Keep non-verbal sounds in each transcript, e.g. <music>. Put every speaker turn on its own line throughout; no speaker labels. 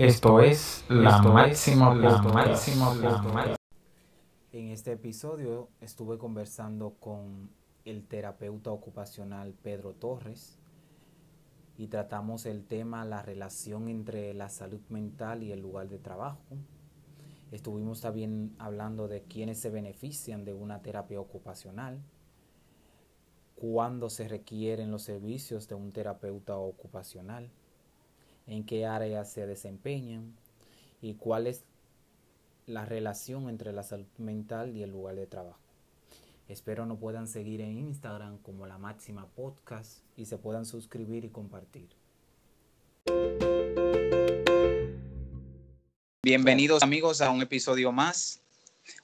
Esto es la máxima, la máxima, la máxima.
En este episodio estuve conversando con el terapeuta ocupacional Pedro Torres y tratamos el tema la relación entre la salud mental y el lugar de trabajo. Estuvimos también hablando de quiénes se benefician de una terapia ocupacional, cuándo se requieren los servicios de un terapeuta ocupacional en qué áreas se desempeñan y cuál es la relación entre la salud mental y el lugar de trabajo. Espero no puedan seguir en Instagram como la máxima podcast y se puedan suscribir y compartir. Bienvenidos amigos a un episodio más.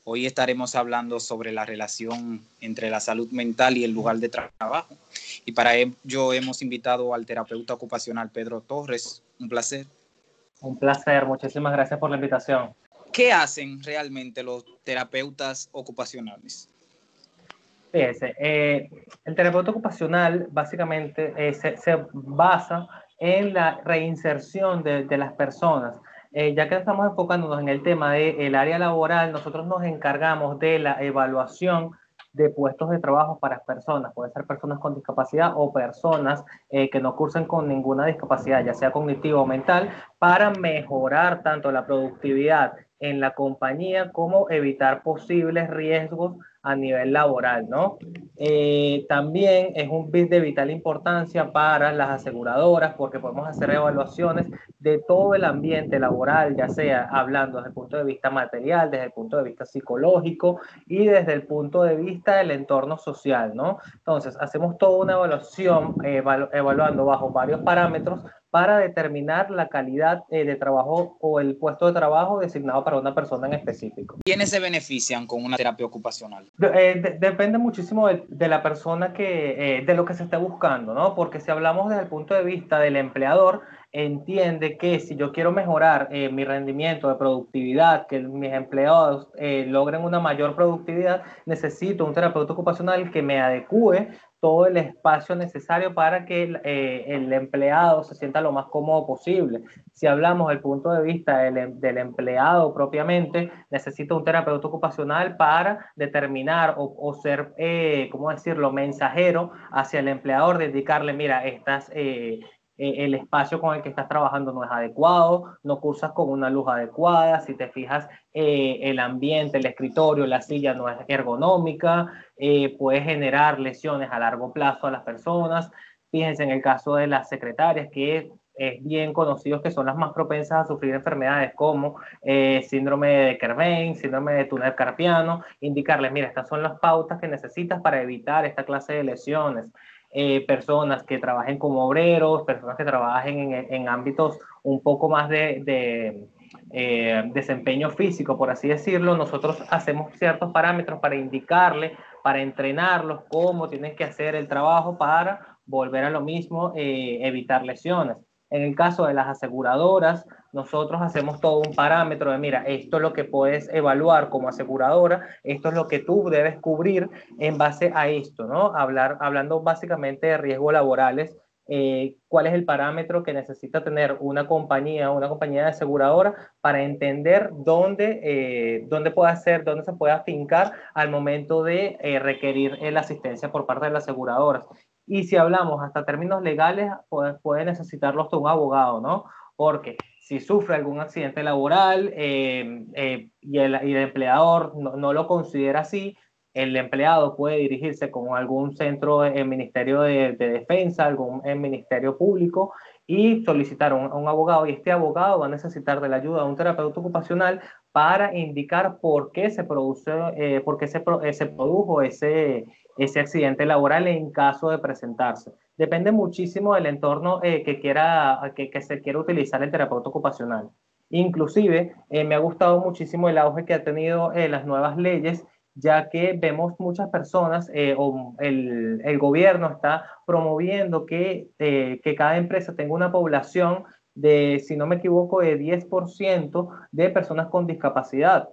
Hoy estaremos hablando sobre la relación entre la salud mental y el lugar de trabajo. Y para ello hemos invitado al terapeuta ocupacional Pedro Torres, un placer.
Un placer, muchísimas gracias por la invitación.
¿Qué hacen realmente los terapeutas ocupacionales?
Fíjense, eh, el terapeuta ocupacional básicamente eh, se, basa en la reinserción de, de las personas. Eh, ya que estamos enfocándonos en el tema del área laboral, nosotros nos encargamos de la evaluación de puestos de trabajo para personas, pueden ser personas con discapacidad o personas eh, que no cursen con ninguna discapacidad, ya sea cognitiva o mental, para mejorar tanto la productividad en la compañía como evitar posibles riesgos a nivel laboral, ¿no? Eh, también es un bit de vital importancia para las aseguradoras porque podemos hacer evaluaciones de todo el ambiente laboral, ya sea hablando desde el punto de vista material, desde el punto de vista psicológico y desde el punto de vista del entorno social, ¿no? Entonces, hacemos toda una evaluación evaluando bajo varios parámetros para determinar la calidad eh, de trabajo o el puesto de trabajo designado para una persona en específico.
¿Quiénes se benefician con una terapia ocupacional?
Eh, depende muchísimo de, la persona que, eh, de lo que se esté buscando, ¿no? Porque si hablamos desde el punto de vista del empleador, entiende que si yo quiero mejorar mi rendimiento de productividad, que mis empleados logren una mayor productividad, necesito un terapeuta ocupacional que me adecue todo el espacio necesario para que eh, el, empleado se sienta lo más cómodo posible. Si hablamos del punto de vista del, em, empleado propiamente, necesita un terapeuta ocupacional para determinar o, ser, eh, ¿cómo decirlo?, mensajero hacia el empleador de indicarle, mira, estas... Eh, eh, el espacio con el que estás trabajando no es adecuado, no cursas con una luz adecuada, si te fijas, eh, el ambiente, el escritorio, la silla no es ergonómica, eh, puede generar lesiones a largo plazo a las personas. Fíjense en el caso de las secretarias, que es bien conocido que son las más propensas a sufrir enfermedades como síndrome de Kerbein, síndrome de túnel carpiano, indicarles, mira, estas son las pautas que necesitas para evitar esta clase de lesiones. Eh, personas que trabajen como obreros, personas que trabajen en, ámbitos un poco más de, eh, desempeño físico, por así decirlo, nosotros hacemos ciertos parámetros para indicarle, para entrenarlos cómo tienen que hacer el trabajo para volver a lo mismo, eh, evitar lesiones. En el caso de las aseguradoras, nosotros hacemos todo un parámetro de, mira, esto es lo que puedes evaluar como aseguradora, esto es lo que tú debes cubrir en base a esto, ¿no? Hablar, hablando básicamente de riesgos laborales, eh, cuál es el parámetro que necesita tener una compañía, una compañía de aseguradora para entender dónde, eh, dónde puede hacer, dónde se puede afincar al momento de eh, requerir la asistencia por parte de las aseguradoras. Y si hablamos hasta términos legales, puede, puede necesitarlos un abogado, ¿no? Porque si sufre algún accidente laboral eh, eh, y, el, empleador no, lo considera así, el empleado puede dirigirse con algún centro en Ministerio de, Defensa, algún en Ministerio Público y solicitar un, un abogado y este abogado va a necesitar de la ayuda de un terapeuta ocupacional para indicar por qué se, produce, eh, por qué se, se produjo ese, ese accidente laboral en caso de presentarse depende muchísimo del entorno eh, que, quiera, que, que, se quiera utilizar el terapeuta ocupacional. Inclusive, eh, me ha gustado muchísimo el auge que ha tenido eh, las nuevas leyes, ya que vemos muchas personas, o el, el, gobierno está promoviendo que, que cada empresa tenga una población de, si no me equivoco, de 10% de personas con discapacidad.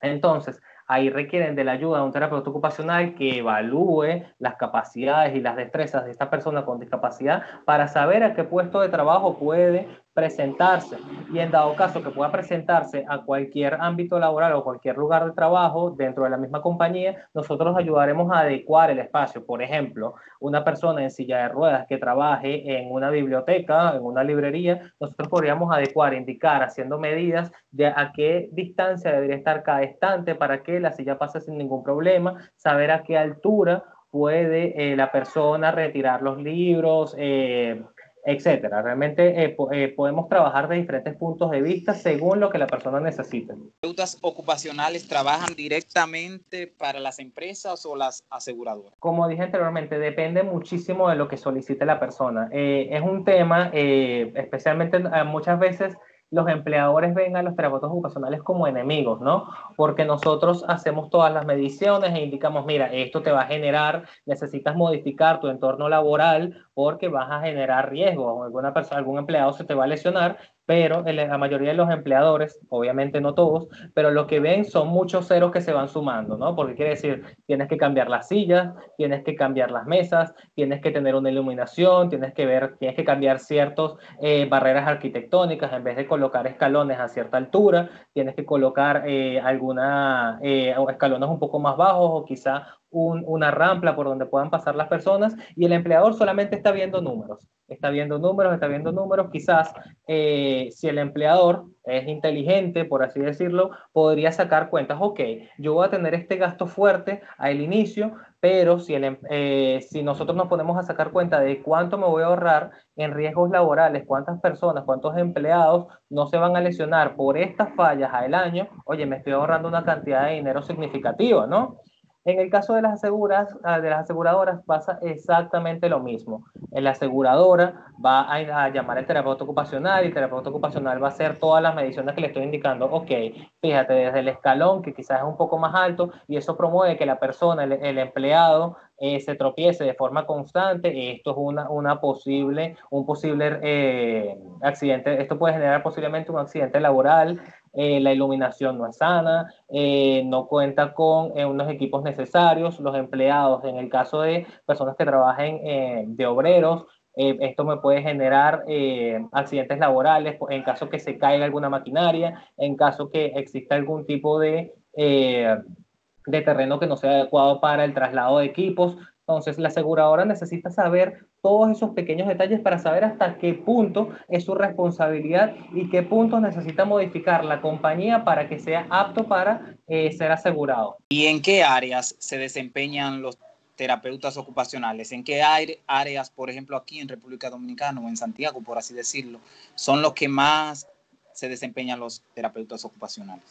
Entonces, ahí requieren de la ayuda de un terapeuta ocupacional que evalúe las capacidades y las destrezas de esta persona con discapacidad para saber a qué puesto de trabajo puede presentarse y en dado caso que pueda presentarse a cualquier ámbito laboral o cualquier lugar de trabajo dentro de la misma compañía, nosotros ayudaremos a adecuar el espacio. Por ejemplo, una persona en silla de ruedas que trabaje en una biblioteca, en una librería, nosotros podríamos adecuar, indicar, haciendo medidas de a qué distancia debería estar cada estante para que la silla pase sin ningún problema, saber a qué altura puede eh, la persona retirar los libros, eh, etcétera. Realmente eh, eh, podemos trabajar de diferentes puntos de vista según lo que la persona necesite.
¿Terapeutas ocupacionales trabajan directamente para las empresas o las aseguradoras?
Como dije anteriormente, depende muchísimo de lo que solicite la persona. Eh, es un tema, especialmente muchas veces los empleadores ven a los terapeutas ocupacionales como enemigos, ¿no? Porque nosotros hacemos todas las mediciones e indicamos, mira, esto te va a generar, necesitas modificar tu entorno laboral porque vas a generar riesgo, alguna persona, algún empleado se te va a lesionar pero la mayoría de los empleadores, obviamente no todos, pero lo que ven son muchos ceros que se van sumando, ¿no? Porque quiere decir, tienes que cambiar las sillas, tienes que cambiar las mesas, tienes que tener una iluminación, tienes que ver, tienes que cambiar ciertas eh, barreras arquitectónicas, en vez de colocar escalones a cierta altura, tienes que colocar eh, alguna, eh, escalones un poco más bajos o quizá una rampa por donde puedan pasar las personas y el empleador solamente está viendo números, está viendo números, está viendo números, quizás eh, si el empleador es inteligente, por así decirlo, podría sacar cuentas, ok, yo voy a tener este gasto fuerte al inicio, pero si, el, em, eh, si nosotros nos ponemos a sacar cuenta de cuánto me voy a ahorrar en riesgos laborales, cuántas personas, cuántos empleados no se van a lesionar por estas fallas al año, oye, me estoy ahorrando una cantidad de dinero significativa, ¿no? En el caso de las, aseguras, ah, de las aseguradoras pasa exactamente lo mismo. La aseguradora va a, llamar al terapeuta ocupacional y el terapeuta ocupacional va a hacer todas las mediciones que le estoy indicando. Ok, fíjate, desde el escalón, que quizás es un poco más alto, y eso promueve que la persona, el, empleado, eh, se tropiece de forma constante. Esto es una, una posible, un posible eh, accidente. Esto puede generar posiblemente un accidente laboral. Eh, la iluminación no es sana, eh, no cuenta con eh, unos equipos necesarios, los empleados, en el caso de personas que trabajen de obreros, esto me puede generar accidentes laborales en caso que se caiga alguna maquinaria, en caso que exista algún tipo de, de terreno que no sea adecuado para el traslado de equipos. Entonces, la aseguradora necesita saber todos esos pequeños detalles para saber hasta qué punto es su responsabilidad y qué puntos necesita modificar la compañía para que sea apto para eh, ser asegurado.
¿Y en qué áreas se desempeñan los terapeutas ocupacionales? ¿En qué áreas, por ejemplo, aquí en República Dominicana o en Santiago, por así decirlo, son los que más se desempeñan los terapeutas ocupacionales?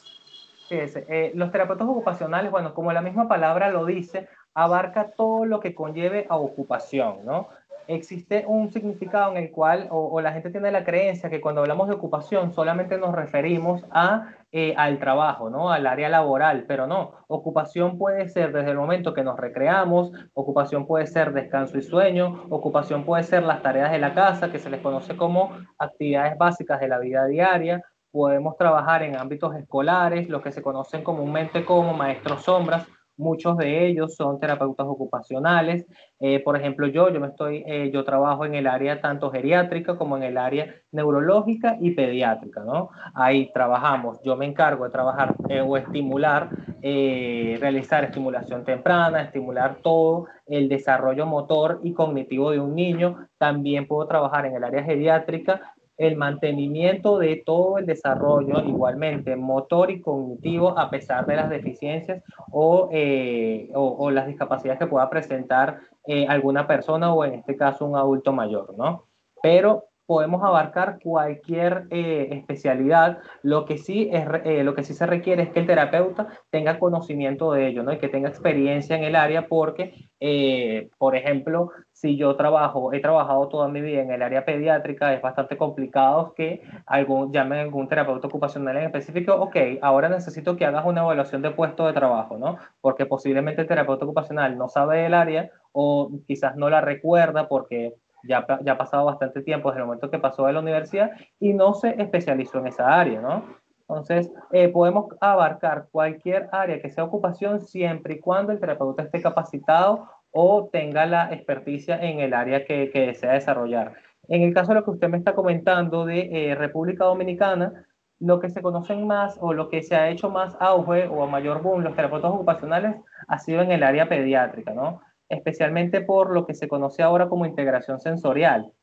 Sí, eh, los terapeutas ocupacionales, bueno, como la misma palabra lo dice, abarca todo lo que conlleve a ocupación, ¿no? Existe un significado en el cual, o, la gente tiene la creencia que cuando hablamos de ocupación solamente nos referimos a, eh, al trabajo, ¿no? Al área laboral, pero no. Ocupación puede ser desde el momento que nos recreamos, ocupación puede ser descanso y sueño, ocupación puede ser las tareas de la casa, que se les conoce como actividades básicas de la vida diaria. Podemos trabajar en ámbitos escolares, lo que se conocen comúnmente como maestros sombras, Muchos de ellos son terapeutas ocupacionales. Eh, por ejemplo, yo, yo, me estoy, eh, yo trabajo en el área tanto geriátrica como en el área neurológica y pediátrica, ¿no? Ahí trabajamos, yo me encargo de trabajar eh, o estimular, realizar estimulación temprana, estimular todo el desarrollo motor y cognitivo de un niño. También puedo trabajar en el área geriátrica el mantenimiento de todo el desarrollo igualmente motor y cognitivo a pesar de las deficiencias o, eh, o, las discapacidades que pueda presentar eh, alguna persona o en este caso un adulto mayor, ¿no? Pero podemos abarcar cualquier eh, especialidad. Lo que, sí es, eh, lo que sí se requiere es que el terapeuta tenga conocimiento de ello, ¿no? Y que tenga experiencia en el área porque, eh, por ejemplo, si yo trabajo, he trabajado toda mi vida en el área pediátrica, es bastante complicado que algún, llamen a algún terapeuta ocupacional en específico, ok, ahora necesito que hagas una evaluación de puesto de trabajo, ¿no? Porque posiblemente el terapeuta ocupacional no sabe del área o quizás no la recuerda porque ya, ya ha pasado bastante tiempo desde el momento que pasó de la universidad y no se especializó en esa área, ¿no? Entonces, eh, podemos abarcar cualquier área que sea ocupación siempre y cuando el terapeuta esté capacitado o tenga la experticia en el área que, que desea desarrollar. En el caso de lo que usted me está comentando de República Dominicana, lo que se conocen más o lo que se ha hecho más auge o a mayor boom los terapeutas ocupacionales ha sido en el área pediátrica, ¿no? Especialmente por lo que se conoce ahora como integración sensorial.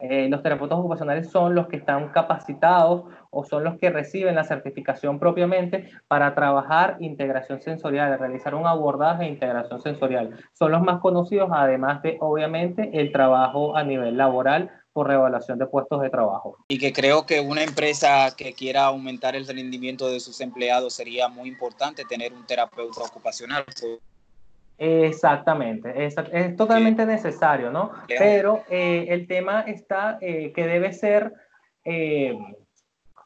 Eh, los terapeutas ocupacionales son los que están capacitados o son los que reciben la certificación propiamente para trabajar integración sensorial, realizar un abordaje de integración sensorial. Son los más conocidos, además de, obviamente, el trabajo a nivel laboral por revaluación de puestos de trabajo.
Y que creo que una empresa que quiera aumentar el rendimiento de sus empleados sería muy importante tener un terapeuta ocupacional.
Exactamente, es, es totalmente necesario, ¿no? Pero eh, el tema está eh, que debe ser, eh,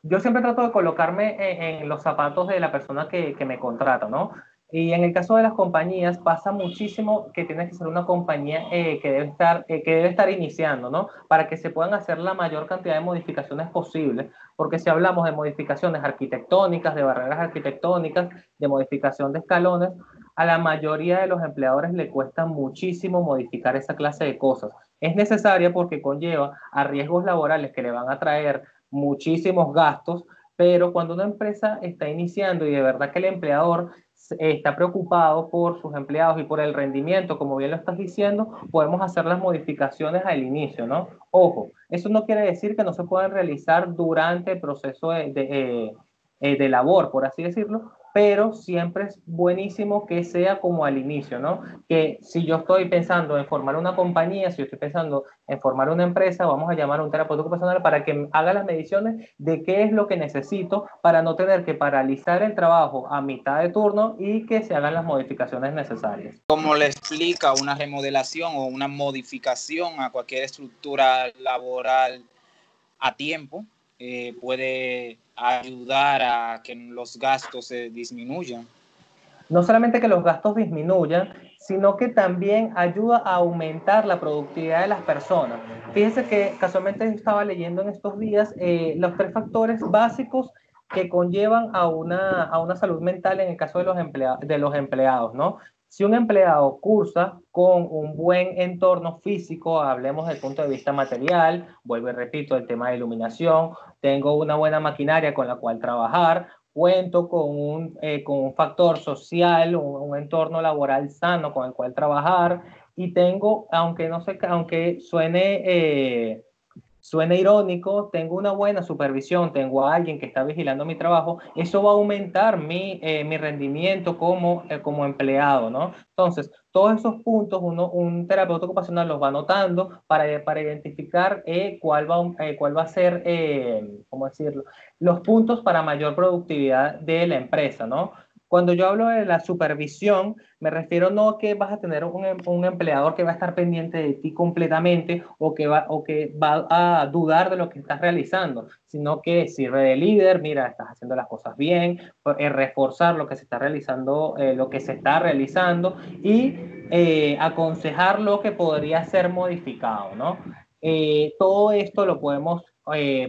yo siempre trato de colocarme en, los zapatos de la persona que, que me contrata, ¿no? Y en el caso de las compañías pasa muchísimo que tiene que ser una compañía eh, que, debe estar, eh, que debe estar iniciando, ¿no? Para que se puedan hacer la mayor cantidad de modificaciones posibles, porque si hablamos de modificaciones arquitectónicas, de barreras arquitectónicas, de modificación de escalones, a la mayoría de los empleadores le cuesta muchísimo modificar esa clase de cosas. Es necesaria porque conlleva a riesgos laborales que le van a traer muchísimos gastos, pero cuando una empresa está iniciando y de verdad que el empleador está preocupado por sus empleados y por el rendimiento, como bien lo estás diciendo, podemos hacer las modificaciones al inicio, ¿no? Ojo, eso no quiere decir que no se puedan realizar durante el proceso de, de, eh, eh, de labor, por así decirlo, pero siempre es buenísimo que sea como al inicio, ¿no? Que si yo estoy pensando en formar una compañía, si yo estoy pensando en formar una empresa, vamos a llamar a un terapeuta ocupacional para que haga las mediciones de qué es lo que necesito para no tener que paralizar el trabajo a mitad de turno y que se hagan las modificaciones necesarias.
¿Cómo le explica una remodelación o una modificación a cualquier estructura laboral a tiempo? Eh, puede ayudar a que los gastos se disminuyan.
No solamente que los gastos disminuyan, sino que también ayuda a aumentar la productividad de las personas. Fíjense que casualmente estaba leyendo en estos días eh, los tres factores básicos que conllevan a una, a una salud mental en el caso de los, de los empleados, ¿no? Si un empleado cursa con un buen entorno físico, hablemos del punto de vista material, vuelvo y repito, el tema de iluminación, tengo una buena maquinaria con la cual trabajar, cuento con un, eh, con un factor social, un, entorno laboral sano con el cual trabajar y tengo, aunque no sé, aunque suene... Eh, suena irónico, tengo una buena supervisión, tengo a alguien que está vigilando mi trabajo, eso va a aumentar mi, eh, mi rendimiento como, eh, como empleado, ¿no? Entonces, todos esos puntos uno, un terapeuta ocupacional los va anotando para, para identificar eh, cuál, va, cuál va a ser, ¿cómo decirlo?, los puntos para mayor productividad de la empresa, ¿no? Cuando yo hablo de la supervisión, me refiero no a que vas a tener un, em, un, empleador que va a estar pendiente de ti completamente o que, va, o que va a dudar de lo que estás realizando, sino que sirve de líder, mira, estás haciendo las cosas bien, eh, reforzar lo que se está realizando, eh, lo que se está realizando y eh, aconsejar lo que podría ser modificado, ¿no? todo esto lo podemos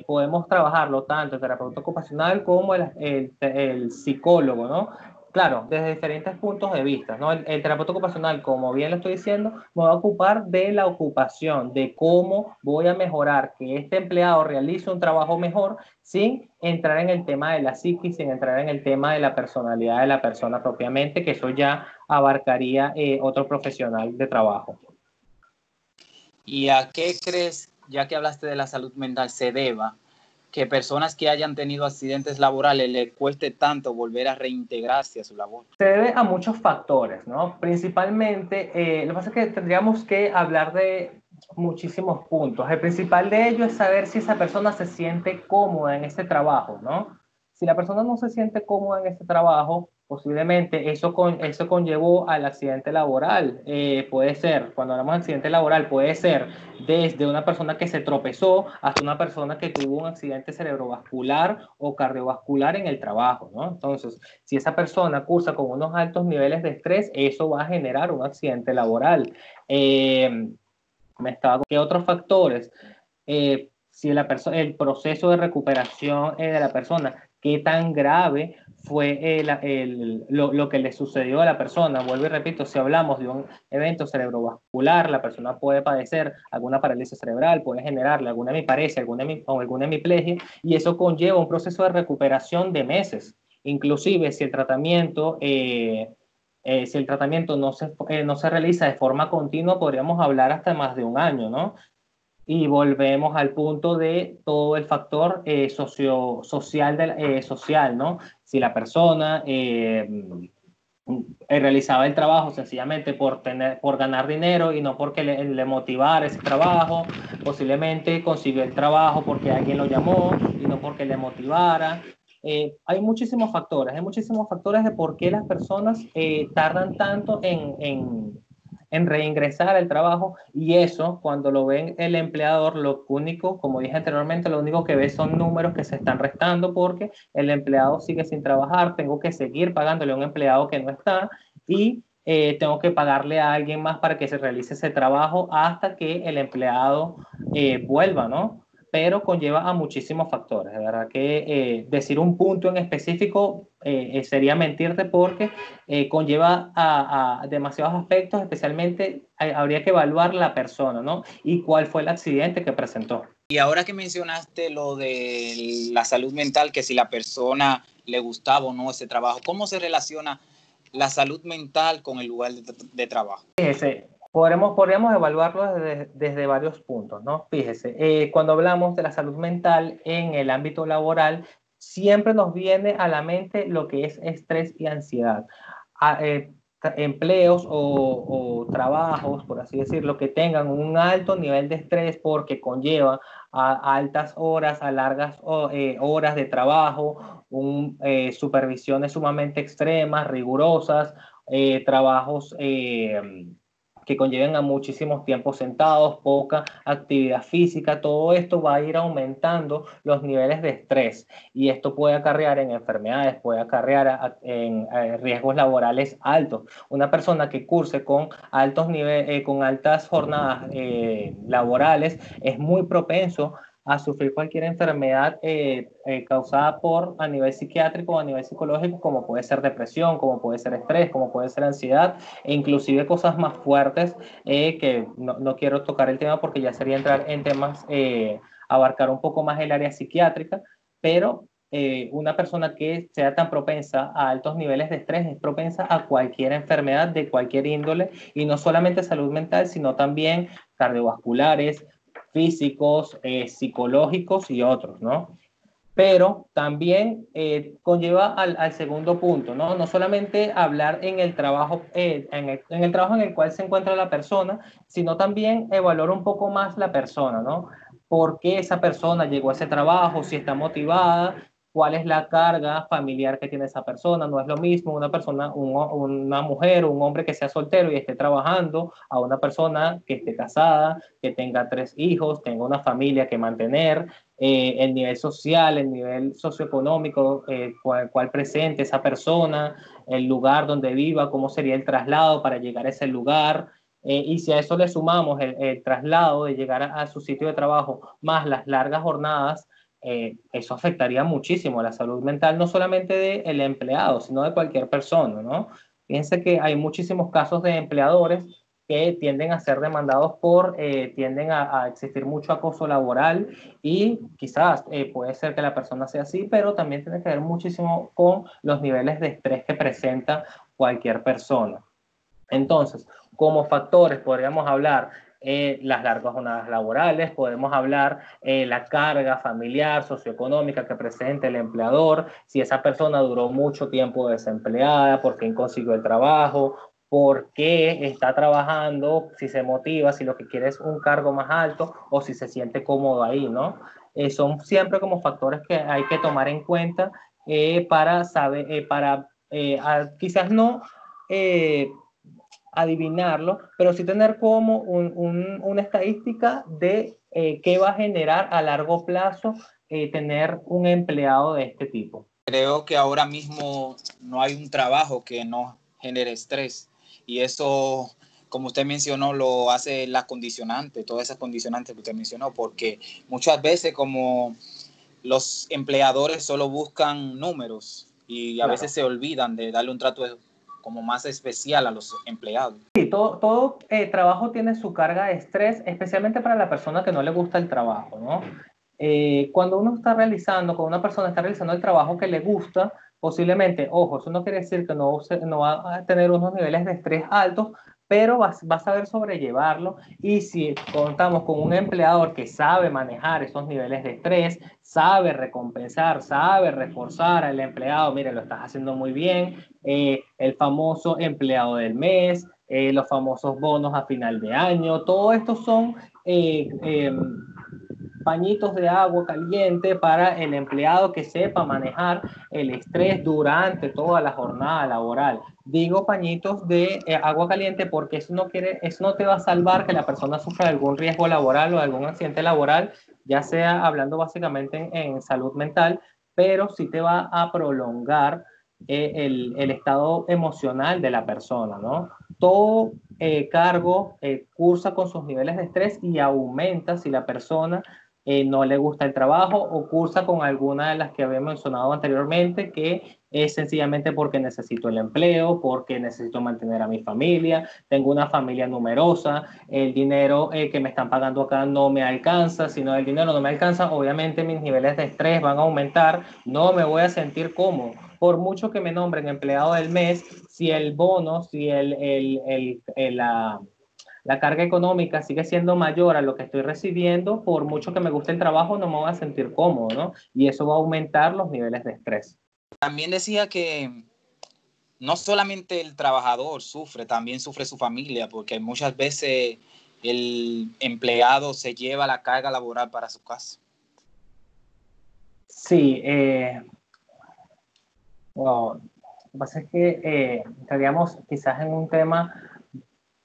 podemos trabajarlo tanto el terapeuta ocupacional como el, el, el, psicólogo, ¿no? Claro, desde diferentes puntos de vista, ¿no? El, terapeuta ocupacional, como bien lo estoy diciendo, me va a ocupar de la ocupación, de cómo voy a mejorar que este empleado realice un trabajo mejor sin entrar en el tema de la psiquis, sin entrar en el tema de la personalidad de la persona propiamente, que eso ya abarcaría eh, otro profesional de trabajo.
¿Y a qué crees, ya que hablaste de la salud mental, se deba que personas que hayan tenido accidentes laborales le cueste tanto volver a reintegrarse a su labor?
Se debe a muchos factores, ¿no? Principalmente, eh, lo que pasa es que tendríamos que hablar de muchísimos puntos. El principal de ello es saber si esa persona se siente cómoda en ese trabajo, ¿no? Si la persona no se siente cómoda en ese trabajo, posiblemente eso, con, eso conllevó al accidente laboral. Eh, puede ser, cuando hablamos de accidente laboral, puede ser desde una persona que se tropezó hasta una persona que tuvo un accidente cerebrovascular o cardiovascular en el trabajo. Entonces, si esa persona cursa con unos altos niveles de estrés, eso va a generar un accidente laboral. Eh, ¿Qué otros factores? Eh, si la el proceso de recuperación de la persona, qué tan grave fue el, lo, que le sucedió a la persona. Vuelvo y repito, si hablamos de un evento cerebrovascular, la persona puede padecer alguna parálisis cerebral, puede generarle alguna hemiparesia alguna, o alguna hemiplegia, y eso conlleva un proceso de recuperación de meses. Inclusive si el tratamiento... Eh, eh, si el tratamiento no se, eh, no se realiza de forma continua, podríamos hablar hasta más de un año, ¿no? Y volvemos al punto de todo el factor eh, socio, social, de, social, ¿no? Si la persona realizaba el trabajo sencillamente por, tener, por ganar dinero y no porque le, le, motivara ese trabajo, posiblemente consiguió el trabajo porque alguien lo llamó y no porque le motivara, eh, hay muchísimos factores, hay muchísimos factores de por qué las personas eh, tardan tanto en, en, en, reingresar al trabajo y eso, cuando lo ven el empleador, lo único, como dije anteriormente, lo único que ve son números que se están restando porque el empleado sigue sin trabajar, tengo que seguir pagándole a un empleado que no está y eh, tengo que pagarle a alguien más para que se realice ese trabajo hasta que el empleado vuelva, ¿no? Pero conlleva a muchísimos factores. De verdad que eh, decir un punto en específico eh, eh, sería mentirte porque conlleva a, demasiados aspectos, especialmente habría que evaluar la persona, ¿no? Y cuál fue el accidente que presentó.
Y ahora que mencionaste lo de la salud mental, que si la persona le gustaba o no ese trabajo, ¿cómo se relaciona la salud mental con el lugar de, de trabajo?
Ese, Podremos, podríamos evaluarlo desde, desde, varios puntos, ¿no? Fíjese, eh, cuando hablamos de la salud mental en el ámbito laboral, siempre nos viene a la mente lo que es estrés y ansiedad. A, eh, empleos o, trabajos, por así decirlo, que tengan un alto nivel de estrés porque conlleva a, altas horas, a largas eh, horas de trabajo, un, supervisiones sumamente extremas, rigurosas, trabajos que conlleven a muchísimos tiempos sentados, poca actividad física, todo esto va a ir aumentando los niveles de estrés y esto puede acarrear en enfermedades, puede acarrear en riesgos laborales altos. Una persona que curse con altos niveles, eh, con altas jornadas eh, laborales es muy propenso a sufrir cualquier enfermedad eh, eh, causada por a nivel psiquiátrico o a nivel psicológico, como puede ser depresión, como puede ser estrés, como puede ser ansiedad, e inclusive cosas más fuertes eh, que no, no, quiero tocar el tema porque ya sería entrar en temas, abarcar un poco más el área psiquiátrica, pero una persona que sea tan propensa a altos niveles de estrés es propensa a cualquier enfermedad de cualquier índole y no solamente salud mental, sino también cardiovasculares, físicos, eh, psicológicos y otros, ¿no? Pero también eh, conlleva al, al, segundo punto, ¿no? No solamente hablar en el, trabajo, eh, en, el, en, el, trabajo en el cual se encuentra la persona, sino también evaluar un poco más la persona, ¿no? ¿Por qué esa persona llegó a ese trabajo? Si está motivada, cuál es la carga familiar que tiene esa persona. No es lo mismo una persona, una mujer o un hombre que sea soltero y esté trabajando a una persona que esté casada, que tenga tres hijos, tenga una familia que mantener, eh, el nivel social, el nivel socioeconómico, eh, cuál, presente esa persona, el lugar donde viva, cómo sería el traslado para llegar a ese lugar. Eh, y si a eso le sumamos el, traslado de llegar a, a, su sitio de trabajo, más las largas jornadas, eh, eso afectaría muchísimo a la salud mental, no solamente del empleado, sino de cualquier persona, ¿no? Que hay muchísimos casos de empleadores que tienden a ser demandados por, eh, tienden a, existir mucho acoso laboral y quizás eh, puede ser que la persona sea así, pero también tiene que ver muchísimo con los niveles de estrés que presenta cualquier persona. Entonces, como factores podríamos hablar eh, las largas jornadas laborales, podemos hablar eh, la carga familiar, socioeconómica que presenta el empleador, si esa persona duró mucho tiempo desempleada, por qué consiguió el trabajo, por qué está trabajando, si se motiva, si lo que quiere es un cargo más alto o si se siente cómodo ahí, ¿no? Eh, son siempre como factores que hay que tomar en cuenta para saber, para quizás no adivinarlo, pero sí tener como una estadística de eh, qué va a generar a largo plazo eh, tener un empleado de este tipo.
Creo que ahora mismo no hay un trabajo que no genere estrés y eso, como usted mencionó, lo hace la condicionante, todas esas condicionantes que usted mencionó, porque muchas veces como los empleadores solo buscan números,
y a veces se olvidan de darle un trato como más especial a los empleados.
Sí, todo, eh, trabajo tiene su carga de estrés, especialmente para la persona que no le gusta el trabajo, ¿no? Eh, cuando uno está realizando, cuando una persona está realizando el trabajo que le gusta, posiblemente, ojo, eso no quiere decir que no va a tener unos niveles de estrés altos, pero vas, a saber sobrellevarlo. Y si contamos con un empleador que sabe manejar esos niveles de estrés, sabe recompensar, sabe reforzar al empleado, mire, lo estás haciendo muy bien, eh, el famoso empleado del mes, eh, los famosos bonos a final de año, todo esto son eh, pañitos de agua caliente para el empleado que sepa manejar el estrés durante toda la jornada laboral. Digo pañitos de eh, agua caliente porque eso no, quiere, eso no te va a salvar que la persona sufra algún riesgo laboral o algún accidente laboral, ya sea hablando básicamente en, salud mental, pero sí te va a prolongar eh, el, el, estado emocional de la persona, ¿no? Todo eh, cargo cursa con sus niveles de estrés y aumenta si la persona eh, no le gusta el trabajo o cursa con alguna de las que había mencionado anteriormente, que es sencillamente porque necesito el empleo, porque necesito mantener a mi familia, tengo una familia numerosa, el dinero eh, que me están pagando acá no me alcanza, si no el dinero no me alcanza, obviamente mis niveles de estrés van a aumentar, no me voy a sentir cómodo. Por mucho que me nombren empleado del mes, si el bono, si el, el, el, el la, la carga económica sigue siendo mayor a lo que estoy recibiendo, por mucho que me guste el trabajo, no me voy a sentir cómodo, ¿no? Y eso va a aumentar los niveles de estrés.
También decía que no solamente el trabajador sufre, también sufre su familia, porque muchas veces el empleado se lleva la carga laboral para su casa.
Sí, eh, lo que pasa es que eh, estaríamos quizás en un tema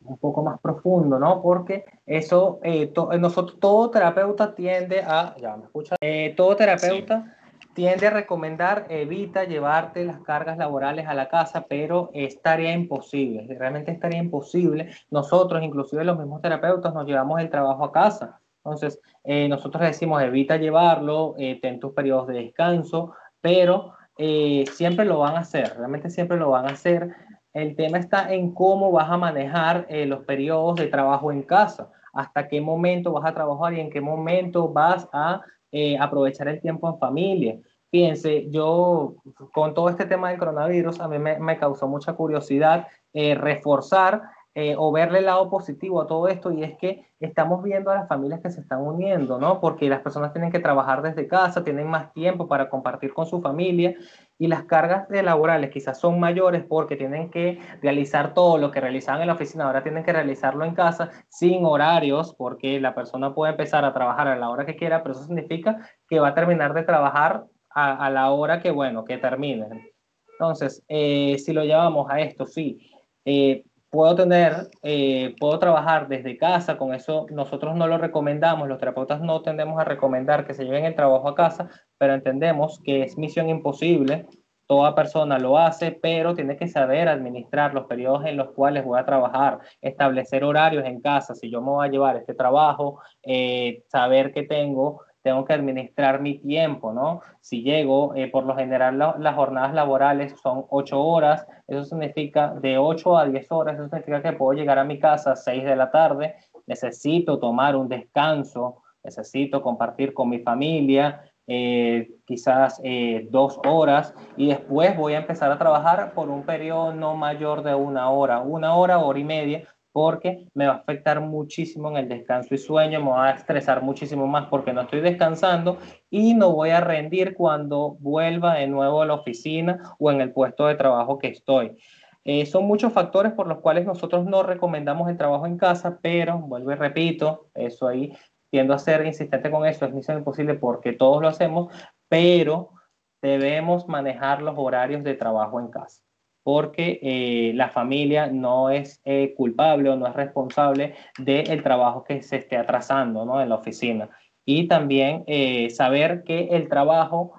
un poco más profundo, ¿no? Porque eso, eh, nosotros, todo terapeuta tiende a, ya me escucha, eh, todo terapeuta tiende a recomendar, evita llevarte las cargas laborales a la casa, pero estaría imposible, realmente estaría imposible. Nosotros, inclusive los mismos terapeutas, nos llevamos el trabajo a casa. Entonces, eh, nosotros decimos, evita llevarlo, ten tus periodos de descanso, pero siempre lo van a hacer, realmente siempre lo van a hacer el tema está en cómo vas a manejar eh, los periodos de trabajo en casa, hasta qué momento vas a trabajar y en qué momento vas a eh, aprovechar el tiempo en familia. Fíjense, yo con todo este tema del coronavirus, a mí me, causó mucha curiosidad eh, reforzar o verle el lado positivo a todo esto y es que estamos viendo a las familias que se están uniendo, ¿no? Porque las personas tienen que trabajar desde casa, tienen más tiempo para compartir con su familia y las cargas de laborales quizás son mayores porque tienen que realizar todo lo que realizaban en la oficina, ahora tienen que realizarlo en casa sin horarios porque la persona puede empezar a trabajar a la hora que quiera, pero eso significa que va a terminar de trabajar a, la hora que, bueno, que termine. Entonces, eh, si lo llevamos a esto, sí, eh, puedo tener, eh, puedo trabajar desde casa, con eso nosotros no lo recomendamos, los terapeutas no tendemos a recomendar que se lleven el trabajo a casa, pero entendemos que es misión imposible, toda persona lo hace, pero tiene que saber administrar los periodos en los cuales voy a trabajar, establecer horarios en casa, si yo me voy a llevar este trabajo, eh, saber que tengo tengo que administrar mi tiempo, ¿no? Si llego, eh, por lo general las jornadas laborales son ocho horas, eso significa de 8 a 10 horas, eso significa que puedo llegar a mi casa a 6 de la tarde, necesito tomar un descanso, necesito compartir con mi familia, eh, quizás eh, dos horas y después voy a empezar a trabajar por un periodo no mayor de una hora, una hora, hora y media, porque me va a afectar muchísimo en el descanso y sueño, me va a estresar muchísimo más porque no estoy descansando y no voy a rendir cuando vuelva de nuevo a la oficina o en el puesto de trabajo que estoy. Eh, son muchos factores por los cuales nosotros no recomendamos el trabajo en casa, pero vuelvo y repito, eso ahí tiendo a ser insistente con eso, es misión imposible porque todos lo hacemos, pero debemos manejar los horarios de trabajo en casa porque eh, la familia no es eh, culpable o no es responsable del trabajo que se esté atrasando ¿no? en la oficina. Y también eh, saber que el trabajo,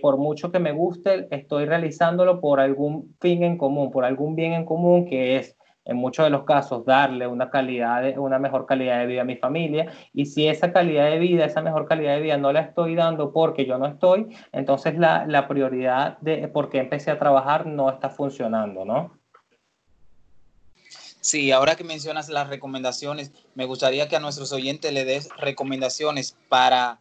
por mucho que me guste, estoy realizándolo por algún fin en común, por algún bien en común que es en muchos de los casos darle una calidad de, una mejor calidad de vida a mi familia y si esa calidad de vida, esa mejor calidad de vida no la estoy dando porque yo no estoy, entonces la, la prioridad de por qué empecé a trabajar no está funcionando, ¿no?
Sí, ahora que mencionas las recomendaciones, me gustaría que a nuestros oyentes le des recomendaciones para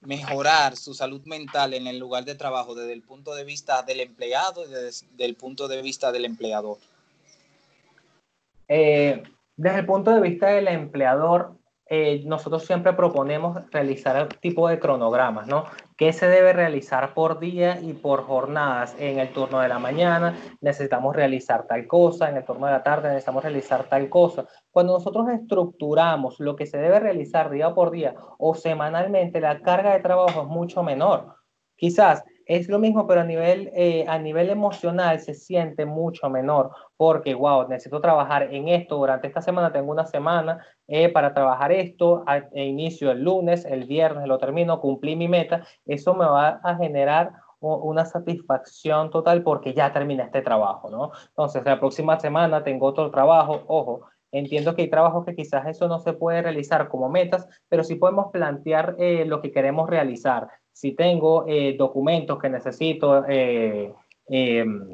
mejorar su salud mental en el lugar de trabajo desde el punto de vista del empleado y desde el punto de vista del empleador.
Eh, desde el punto de vista del empleador, eh, nosotros siempre proponemos realizar tipo de cronogramas, ¿no? ¿Qué se debe realizar por día y por jornadas? En el turno de la mañana necesitamos realizar tal cosa, en el turno de la tarde necesitamos realizar tal cosa. Cuando nosotros estructuramos lo que se debe realizar día por día o semanalmente, la carga de trabajo es mucho menor. Quizás es lo mismo, pero a nivel, eh, a nivel emocional se siente mucho menor, porque, wow, necesito trabajar en esto durante esta semana, tengo una semana eh, para trabajar esto, a, e inicio el lunes, el viernes lo termino, cumplí mi meta, eso me va a generar una satisfacción total porque ya terminé este trabajo, ¿no? Entonces, la próxima semana tengo otro trabajo, ojo, Entiendo que hay trabajos que quizás eso no se puede realizar como metas, pero sí podemos plantear eh, lo que queremos realizar si tengo eh, documentos que necesito eh, em,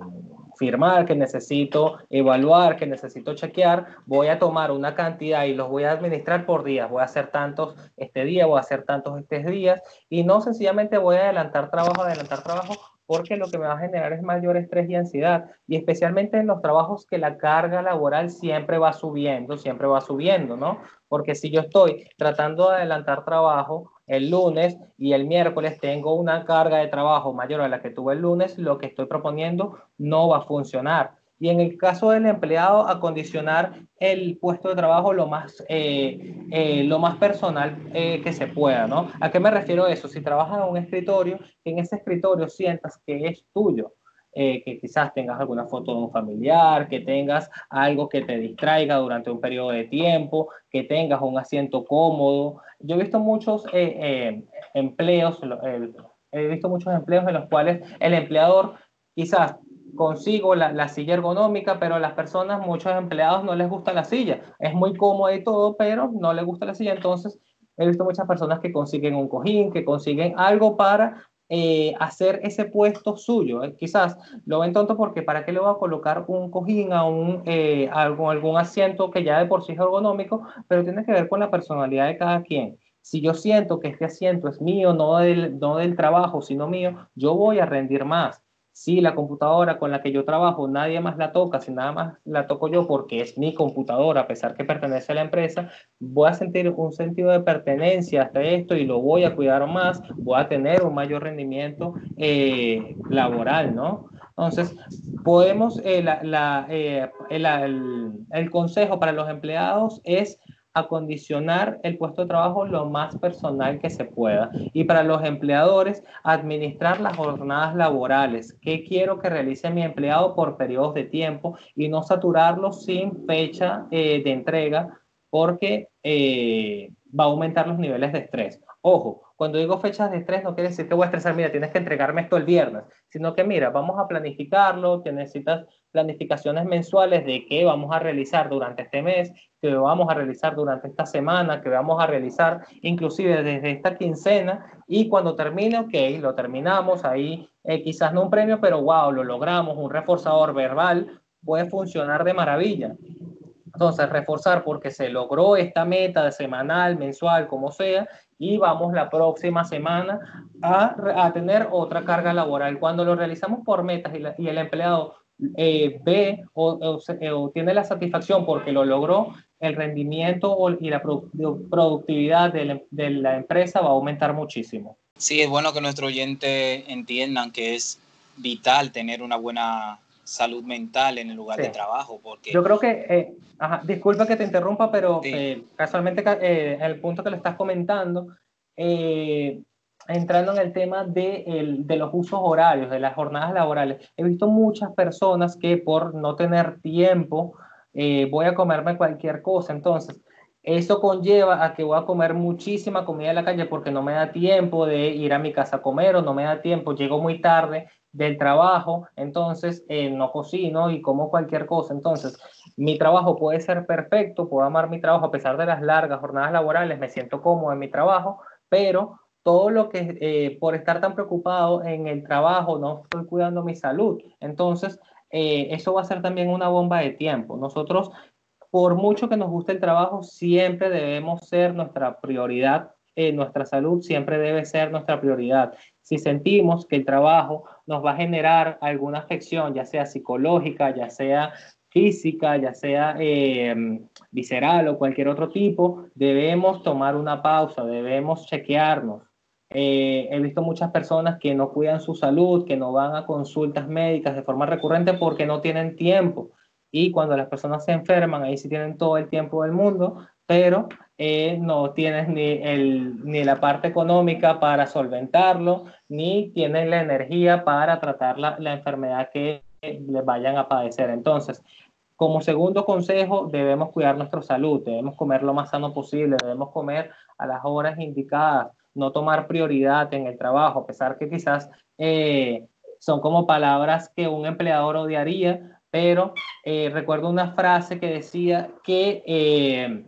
firmar, que necesito evaluar, que necesito chequear, voy a tomar una cantidad y los voy a administrar por días. Voy a hacer tantos este día, voy a hacer tantos estos días y no sencillamente voy a adelantar trabajo, adelantar trabajo, porque lo que me va a generar es mayor estrés y ansiedad, y especialmente en los trabajos que la carga laboral siempre va subiendo, siempre va subiendo, ¿no? Porque si yo estoy tratando de adelantar trabajo, el lunes y el miércoles tengo una carga de trabajo mayor a la que tuve el lunes, lo que estoy proponiendo no va a funcionar. Y en el caso del empleado, acondicionar el puesto de trabajo lo más, eh, eh, lo más personal eh, que se pueda, ¿no? ¿A qué me refiero eso? Si trabajas en un escritorio, en ese escritorio sientas que es tuyo, eh, que quizás tengas alguna foto de un familiar, que tengas algo que te distraiga durante un periodo de tiempo, que tengas un asiento cómodo. Yo he visto muchos eh, eh, empleos, he visto muchos empleos en los cuales el empleador quizás consigo la, la, silla ergonómica, pero a las personas, muchos empleados no les gusta la silla. Es muy cómodo y todo, pero no les gusta la silla. Entonces, he visto muchas personas que consiguen un cojín, que consiguen algo para eh, hacer ese puesto suyo. Eh, quizás lo ven tonto porque ¿para qué le voy a colocar un cojín a un, eh, algún, algún asiento que ya de por sí es ergonómico, pero tiene que ver con la personalidad de cada quien? Si yo siento que este asiento es mío, no del, no del trabajo, sino mío, yo voy a rendir más si la computadora con la que yo trabajo nadie más la toca, si nada más la toco yo porque es mi computadora, a pesar que pertenece a la empresa, voy a sentir un sentido de pertenencia hasta esto y lo voy a cuidar más, voy a tener un mayor rendimiento eh, laboral, ¿no? Entonces, podemos, eh, eh, el, el consejo para los empleados es acondicionar el puesto de trabajo lo más personal que se pueda. Y para los empleadores, administrar las jornadas laborales. ¿Qué quiero que realice mi empleado por periodos de tiempo y no saturarlo sin fecha eh, de entrega porque eh, va a aumentar los niveles de estrés? Ojo, cuando digo fechas de estrés no quiere decir que voy a estresar, mira, tienes que entregarme esto el viernes, sino que mira, vamos a planificarlo, que necesitas planificaciones mensuales de qué vamos a realizar durante este mes, qué vamos a realizar durante esta semana, qué vamos a realizar inclusive desde esta quincena y cuando termine, ok, lo terminamos, ahí eh, quizás no un premio, pero wow, lo logramos, un reforzador verbal puede funcionar de maravilla. Entonces, reforzar porque se logró esta meta de semanal, mensual, como sea, y vamos la próxima semana a, a tener otra carga laboral. Cuando lo realizamos por metas y, el empleado eh, ve o, o, tiene la satisfacción porque lo logró, el rendimiento y la productividad de la, de la empresa va a aumentar muchísimo.
Sí, es bueno que nuestros oyentes entiendan que es vital tener una buena salud mental en el lugar de trabajo. Porque...
Yo creo que, eh, ajá, disculpa que te interrumpa, pero eh, casualmente eh, el punto que lo estás comentando, eh, entrando en el tema de, el, de, los usos horarios, de las jornadas laborales, he visto muchas personas que por no tener tiempo voy a comerme cualquier cosa. Entonces, eso conlleva a que voy a comer muchísima comida en la calle porque no me da tiempo de ir a mi casa a comer o no me da tiempo, llego muy tarde del trabajo, entonces eh, no cocino y como cualquier cosa. Entonces, mi trabajo puede ser perfecto, puedo amar mi trabajo a pesar de las largas jornadas laborales, me siento cómodo en mi trabajo, pero todo lo que eh, por estar tan preocupado en el trabajo no estoy cuidando mi salud. Entonces, eh, eso va a ser también una bomba de tiempo. Nosotros, por mucho que nos guste el trabajo, siempre debemos ser nuestra prioridad. nuestra salud siempre debe ser nuestra prioridad. Si sentimos que el trabajo nos va a generar alguna afección, ya sea psicológica, ya sea física, ya sea eh, visceral o cualquier otro tipo, debemos tomar una pausa, debemos chequearnos. Eh, he visto muchas personas que no cuidan su salud, que no van a consultas médicas de forma recurrente porque no tienen tiempo. Y cuando las personas se enferman, ahí sí tienen todo el tiempo del mundo, pero eh, no tienes ni, el, ni la parte económica para solventarlo, ni tienes la energía para tratar la, la enfermedad que les vayan a padecer. Entonces, como segundo consejo, debemos cuidar nuestra salud, debemos comer lo más sano posible, debemos comer a las horas indicadas, no tomar prioridad en el trabajo, a pesar que quizás eh, son como palabras que un empleador odiaría, pero eh, recuerdo una frase que decía que eh,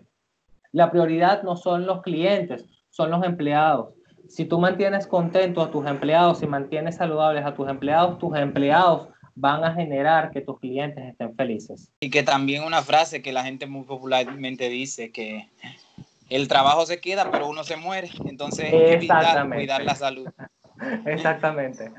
la prioridad no son los clientes, son los empleados. Si tú mantienes contentos a tus empleados, si mantienes saludables a tus empleados, tus empleados van a generar que tus clientes estén felices.
Y que también una frase que la gente muy popularmente dice que el trabajo se queda, pero uno se muere. Entonces, cuidar la salud. <laughs>
Exactamente.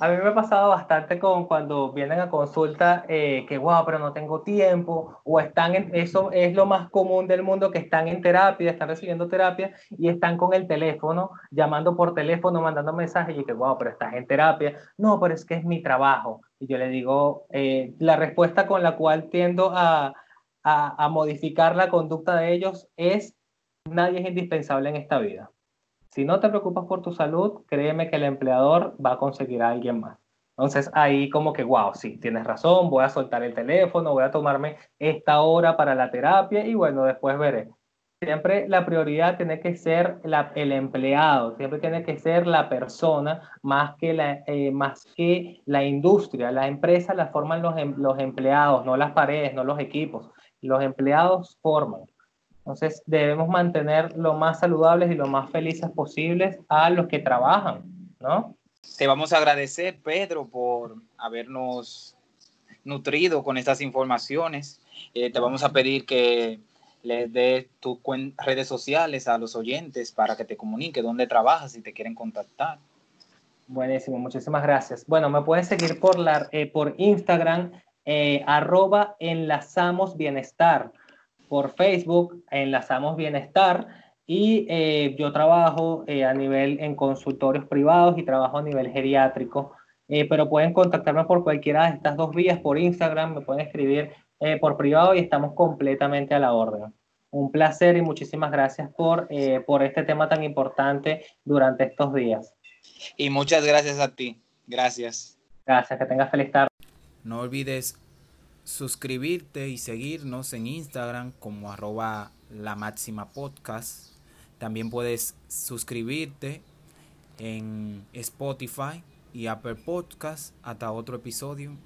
A mí me ha pasado bastante con cuando vienen a consulta eh, que, wow, pero no tengo tiempo, o están en, eso es lo más común del mundo, que están en terapia, están recibiendo terapia y están con el teléfono, llamando por teléfono, mandando mensajes y que, wow, pero estás en terapia. No, pero es que es mi trabajo. Y yo le digo, eh, la respuesta con la cual tiendo a, a, a modificar la conducta de ellos es, nadie es indispensable en esta vida. Si no te preocupas por tu salud, créeme que el empleador va a conseguir a alguien más. Entonces ahí como que, wow, sí, tienes razón, voy a soltar el teléfono, voy a tomarme esta hora para la terapia y bueno, después veré. Siempre la prioridad tiene que ser el empleado, siempre tiene que ser la persona más que la, eh, más que la industria. La empresa la forman los, em, los empleados, no las paredes, no los equipos. Los empleados forman. Entonces debemos mantener lo más saludables y lo más felices posibles a los que trabajan, ¿no?
Te vamos a agradecer, Pedro, por habernos nutrido con estas informaciones. Eh, te vamos a pedir que les des tus redes sociales a los oyentes para que te comunique dónde trabajas si te quieren contactar.
Buenísimo, muchísimas gracias. Bueno, me puedes seguir por, la, eh, por Instagram, eh, arroba enlazamos bienestar por Facebook, enlazamos bienestar y eh, yo trabajo eh, a nivel en consultorios privados y trabajo a nivel geriátrico. Eh, pero pueden contactarme por cualquiera de estas dos vías, por Instagram, me pueden escribir por privado y estamos completamente a la orden. Un placer y muchísimas gracias por, por este tema tan importante durante estos días.
Y muchas gracias a ti. Gracias.
Gracias, que tengas feliz tarde.
No olvides suscribirte y seguirnos en Instagram como arroba la máxima podcast. También puedes suscribirte en Spotify y Apple Podcast hasta otro episodio.